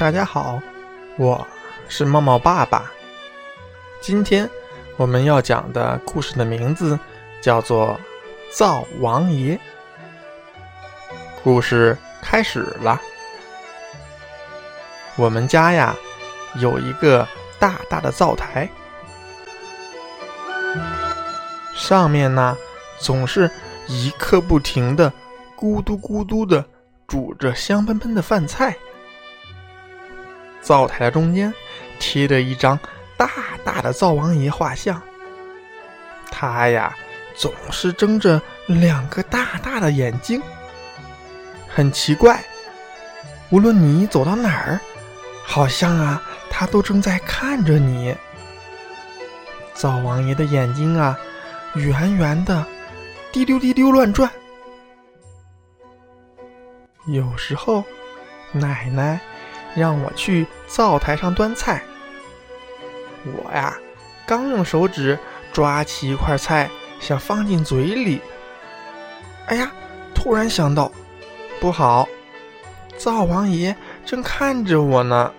大家好，我是茂茂爸爸。今天我们要讲的故事的名字叫做《灶王爷》。故事开始了。我们家呀有一个大大的灶台，上面呢总是一刻不停的咕嘟咕嘟的煮着香喷喷的饭菜。灶台的中间贴着一张大大的灶王爷画像，他呀总是睁着两个大大的眼睛，很奇怪。无论你走到哪儿，好像啊他都正在看着你。灶王爷的眼睛啊圆圆的，滴溜滴溜乱转。有时候，奶奶。让我去灶台上端菜。我呀，刚用手指抓起一块菜，想放进嘴里。哎呀，突然想到，不好，灶王爷正看着我呢。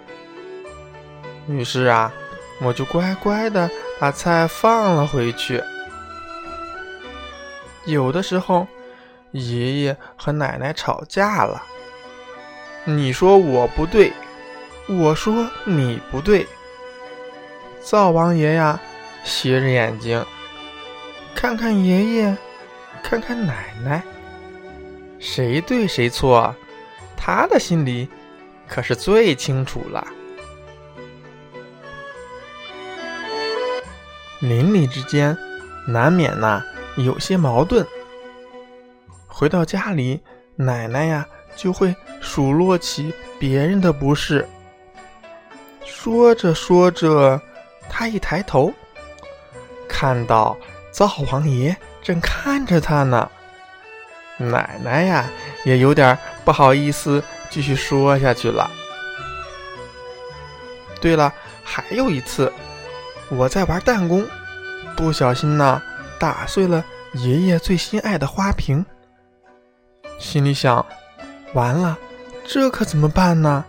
于是啊，我就乖乖的把菜放了回去。有的时候，爷爷和奶奶吵架了。你说我不对，我说你不对。灶王爷呀，斜着眼睛，看看爷爷，看看奶奶，谁对谁错，他的心里可是最清楚了。邻里之间难免呐有些矛盾。回到家里，奶奶呀。就会数落起别人的不是。说着说着，他一抬头，看到灶王爷正看着他呢。奶奶呀，也有点不好意思，继续说下去了。对了，还有一次，我在玩弹弓，不小心呢，打碎了爷爷最心爱的花瓶，心里想。完了，这可怎么办呢？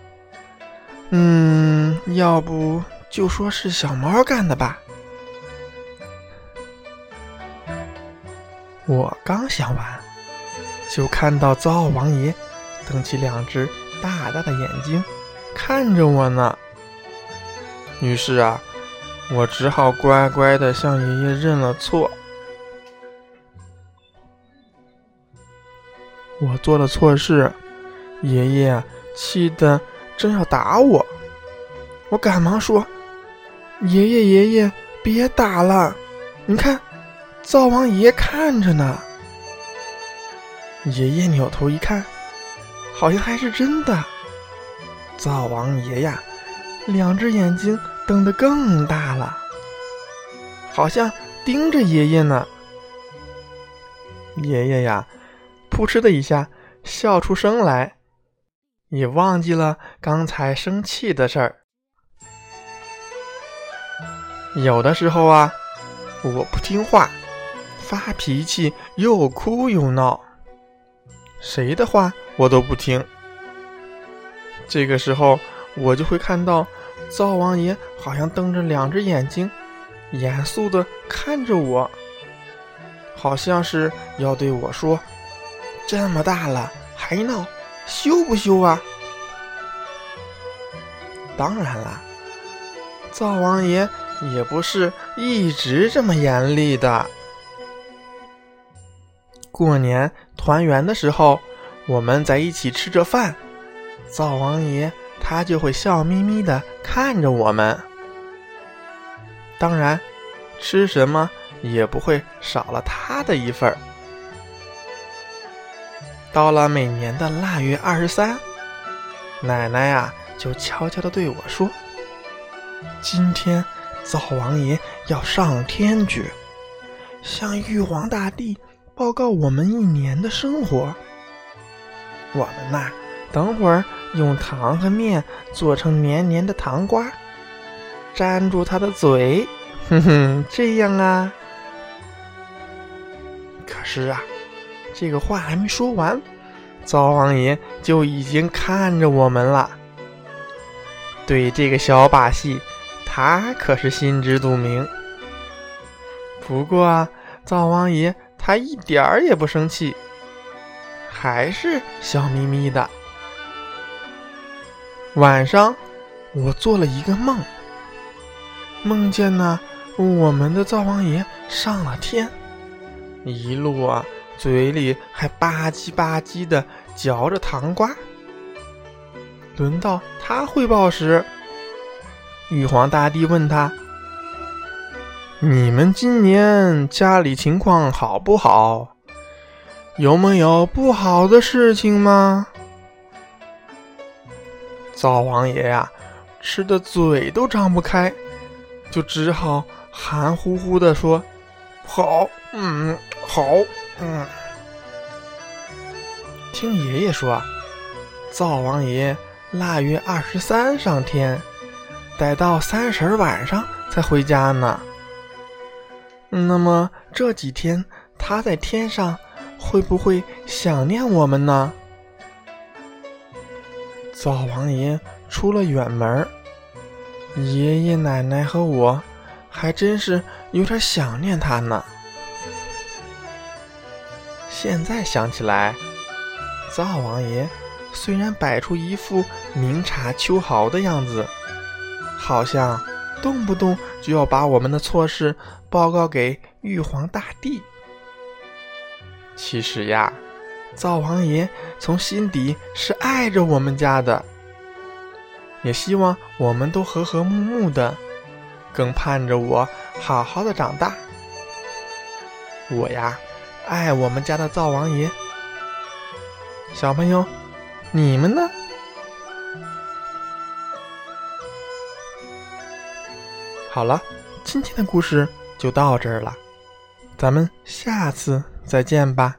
嗯，要不就说是小猫干的吧。我刚想完，就看到灶王爷瞪起两只大大的眼睛看着我呢。于是啊，我只好乖乖的向爷爷认了错。我做了错事。爷爷气得正要打我，我赶忙说：“爷爷，爷爷，别打了！你看，灶王爷看着呢。”爷爷扭头一看，好像还是真的。灶王爷呀，两只眼睛瞪得更大了，好像盯着爷爷呢。爷爷呀，扑哧的一下笑出声来。也忘记了刚才生气的事儿。有的时候啊，我不听话，发脾气，又哭又闹，谁的话我都不听。这个时候，我就会看到灶王爷好像瞪着两只眼睛，严肃的看着我，好像是要对我说：“这么大了还闹。”羞不羞啊？当然啦，灶王爷也不是一直这么严厉的。过年团圆的时候，我们在一起吃着饭，灶王爷他就会笑眯眯的看着我们。当然，吃什么也不会少了他的一份儿。到了每年的腊月二十三，奶奶呀就悄悄地对我说：“今天灶王爷要上天去，向玉皇大帝报告我们一年的生活。我们呐，等会儿用糖和面做成黏黏的糖瓜，粘住他的嘴，哼哼，这样啊。可是啊。”这个话还没说完，灶王爷就已经看着我们了。对这个小把戏，他可是心知肚明。不过啊，灶王爷他一点儿也不生气，还是笑眯眯的。晚上，我做了一个梦，梦见呢，我们的灶王爷上了天，一路啊，嘴里还吧唧吧唧的嚼着糖瓜。轮到他汇报时，玉皇大帝问他：“你们今年家里情况好不好？有没有不好的事情吗？”灶王爷呀，吃的嘴都张不开，就只好含糊糊的说：“好，嗯，好，嗯。”听爷爷说，灶王爷。腊月二十三上天，待到三十晚上才回家呢。那么这几天他在天上会不会想念我们呢？灶王爷出了远门，爷爷奶奶和我还真是有点想念他呢。现在想起来，灶王爷。虽然摆出一副明察秋毫的样子，好像动不动就要把我们的错事报告给玉皇大帝，其实呀，灶王爷从心底是爱着我们家的，也希望我们都和和睦睦的，更盼着我好好的长大。我呀，爱我们家的灶王爷，小朋友。你们呢？好了，今天的故事就到这儿了，咱们下次再见吧。